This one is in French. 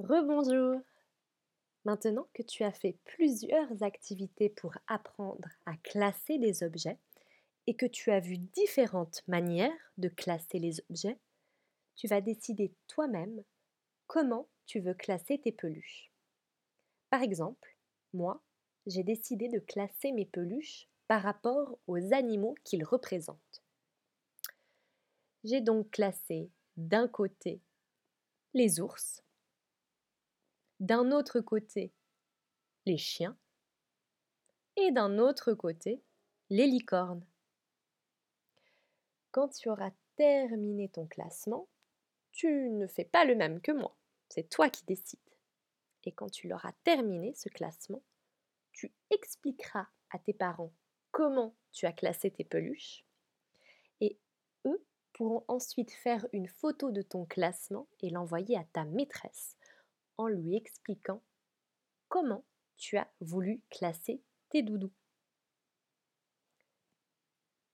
Rebonjour Maintenant que tu as fait plusieurs activités pour apprendre à classer les objets et que tu as vu différentes manières de classer les objets, tu vas décider toi-même comment tu veux classer tes peluches. Par exemple, moi, j'ai décidé de classer mes peluches par rapport aux animaux qu'ils représentent. J'ai donc classé d'un côté les ours, d'un autre côté les chiens et d'un autre côté les licornes. Quand tu auras terminé ton classement, tu ne fais pas le même que moi, c'est toi qui décides. Et quand tu l'auras terminé, ce classement, tu expliqueras à tes parents comment tu as classé tes peluches et eux pourront ensuite faire une photo de ton classement et l'envoyer à ta maîtresse en lui expliquant comment tu as voulu classer tes doudous.